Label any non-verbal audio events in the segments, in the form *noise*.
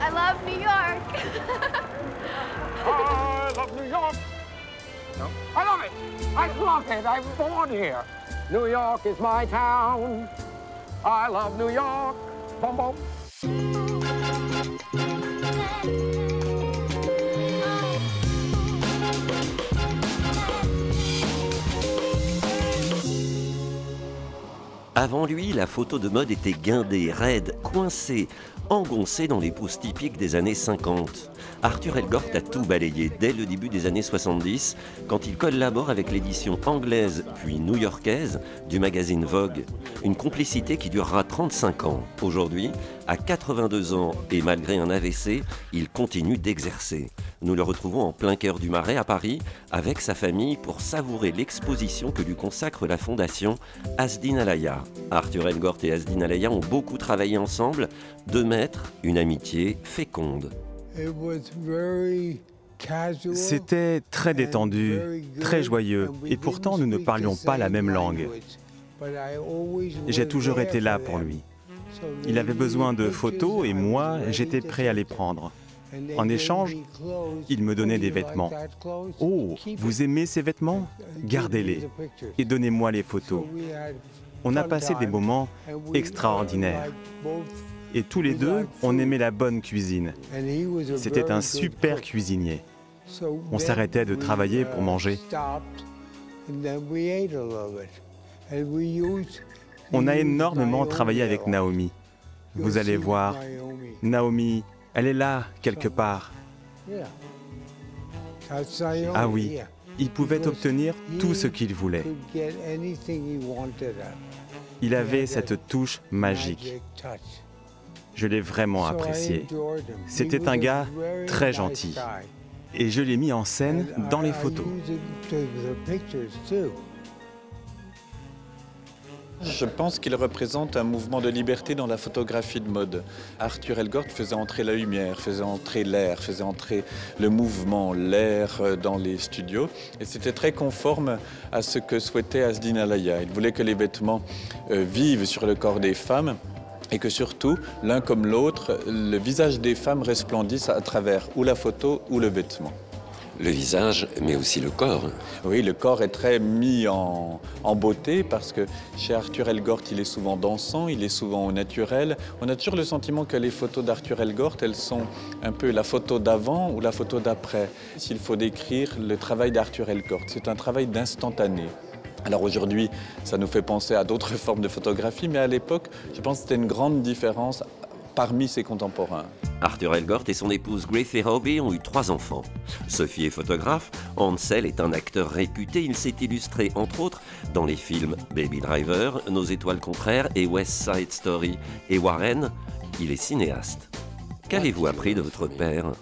I love New York. *laughs* I love New York. No, I love it. I love it. I'm born here. New York is my town. I love New York. Boom, boom. Avant lui, la photo de mode était guindée, raide, coincée, engoncée dans les poses typiques des années 50. Arthur Elgort a tout balayé dès le début des années 70, quand il collabore avec l'édition anglaise puis new-yorkaise du magazine Vogue. Une complicité qui durera 35 ans. Aujourd'hui, à 82 ans et malgré un AVC, il continue d'exercer. Nous le retrouvons en plein cœur du Marais à Paris avec sa famille pour savourer l'exposition que lui consacre la fondation Asdin Alaya. Arthur Elgort et Asdin Alaya ont beaucoup travaillé ensemble, deux maîtres, une amitié féconde. C'était très détendu, très joyeux, et pourtant nous ne parlions pas la même langue. J'ai toujours été là pour lui. Il avait besoin de photos et moi, j'étais prêt à les prendre. En échange, il me donnait des vêtements. Oh, vous aimez ces vêtements? Gardez-les et donnez-moi les photos. On a passé des moments extraordinaires. Et tous les deux, on aimait la bonne cuisine. C'était un super cuisinier. On s'arrêtait de travailler pour manger. On a énormément travaillé avec Naomi. Vous allez voir, Naomi, elle est là, quelque part. Ah oui, il pouvait obtenir tout ce qu'il voulait. Il avait cette touche magique. Je l'ai vraiment apprécié. C'était un gars très gentil. Et je l'ai mis en scène dans les photos. Je pense qu'il représente un mouvement de liberté dans la photographie de mode. Arthur Elgort faisait entrer la lumière, faisait entrer l'air, faisait entrer le mouvement, l'air dans les studios. Et c'était très conforme à ce que souhaitait Asdin Alaya. Il voulait que les vêtements euh, vivent sur le corps des femmes et que surtout, l'un comme l'autre, le visage des femmes resplendisse à travers ou la photo ou le vêtement. Le visage, mais aussi le corps. Oui, le corps est très mis en, beauté parce que chez Arthur Elgort, il est souvent dansant, il est souvent au naturel. On a toujours le sentiment que les photos d'Arthur Elgort, elles sont un peu la photo d'avant ou la photo d'après. S'il faut décrire le travail d'Arthur Elgort, c'est un travail d'instantané. Alors aujourd'hui, ça nous fait penser à d'autres *laughs* formes de photographie, mais à l'époque, je pense que c'était une grande différence parmi ses contemporains. Arthur Elgort et son épouse Grace Hobby ont eu trois enfants. Sophie est photographe, Ansel est un acteur réputé, il s'est illustré entre autres dans les films Baby Driver, Nos étoiles contraires et West Side Story. Et Warren, il est cinéaste. Qu'avez-vous appris de votre père?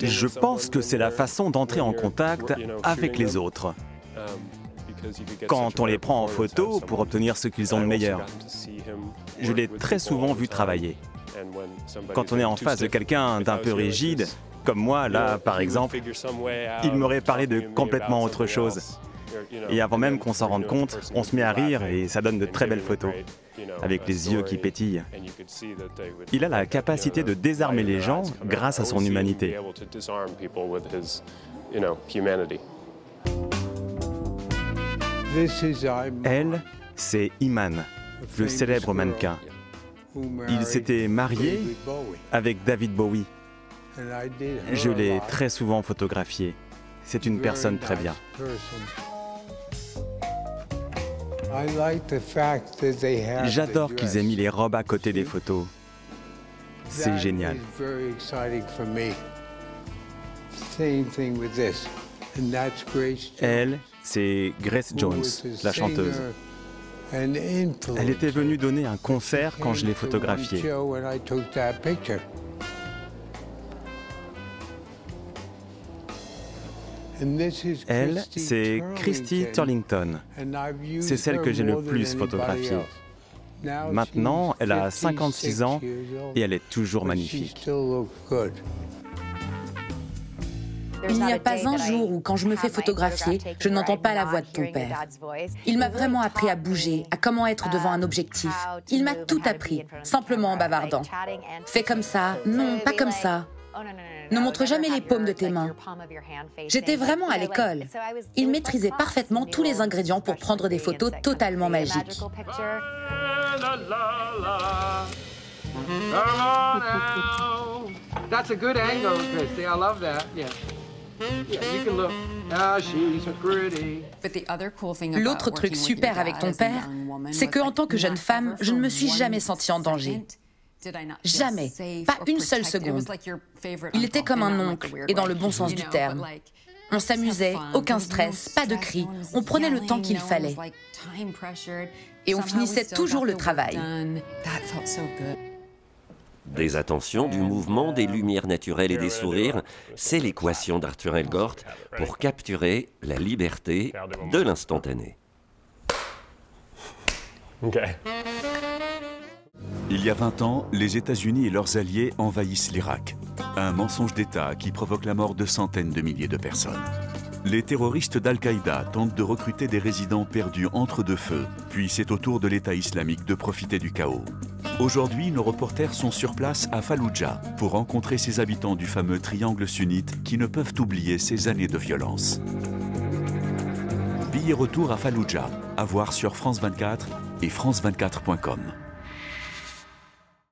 Je pense que c'est la façon d'entrer en contact avec les autres. Quand on les prend en photo pour obtenir ce qu'ils ont de meilleur. Je l'ai très souvent vu travailler. Quand on est en face de quelqu'un d'un peu rigide, comme moi, là, par exemple, il m'aurait parlé de complètement autre chose. Et avant même qu'on s'en rende compte, on se met à rire et ça donne de très belles photos, avec les yeux qui pétillent. Il a la capacité de désarmer les gens grâce à son humanité. Elle, c'est Iman, le célèbre mannequin. Il s'était marié avec David Bowie. Je l'ai très souvent photographié. C'est une personne très bien. J'adore qu'ils aient mis les robes à côté des photos. C'est génial. Elle, c'est Grace Jones, la chanteuse. Elle était venue donner un concert quand je l'ai photographiée. Elle, c'est Christy Turlington. C'est celle que j'ai le plus photographiée. Maintenant, elle a 56 ans et elle est toujours magnifique. Il n'y a pas un jour où, quand je me fais photographier, je n'entends pas la voix de ton père. Il m'a vraiment appris à bouger, à comment être devant un objectif. Il m'a tout appris, simplement en bavardant. Fais comme ça, non, pas comme ça. Ne montre jamais les paumes de tes mains. J'étais vraiment à l'école. Il maîtrisait parfaitement tous les ingrédients pour prendre des photos totalement magiques. That's a good angle, Christy. I love that. Yeah. Ah. L'autre truc super avec ton père, c'est que en tant que jeune femme, je ne me suis jamais sentie en danger. Jamais, pas une seule seconde. Il était comme un oncle, et dans le bon sens du terme. On s'amusait, aucun stress, pas de cris. On prenait le temps qu'il fallait. Et on finissait toujours le travail. Des attentions, du mouvement, des lumières naturelles et des sourires, c'est l'équation d'Arthur Elgort pour capturer la liberté de l'instantané. Il y a 20 ans, les États-Unis et leurs alliés envahissent l'Irak. Un mensonge d'État qui provoque la mort de centaines de milliers de personnes. Les terroristes d'Al-Qaïda tentent de recruter des résidents perdus entre deux feux, puis c'est au tour de l'État islamique de profiter du chaos. Aujourd'hui, nos reporters sont sur place à Fallujah pour rencontrer ces habitants du fameux triangle sunnite qui ne peuvent oublier ces années de violence. Billet retour à Fallujah, à voir sur France 24 et France24.com.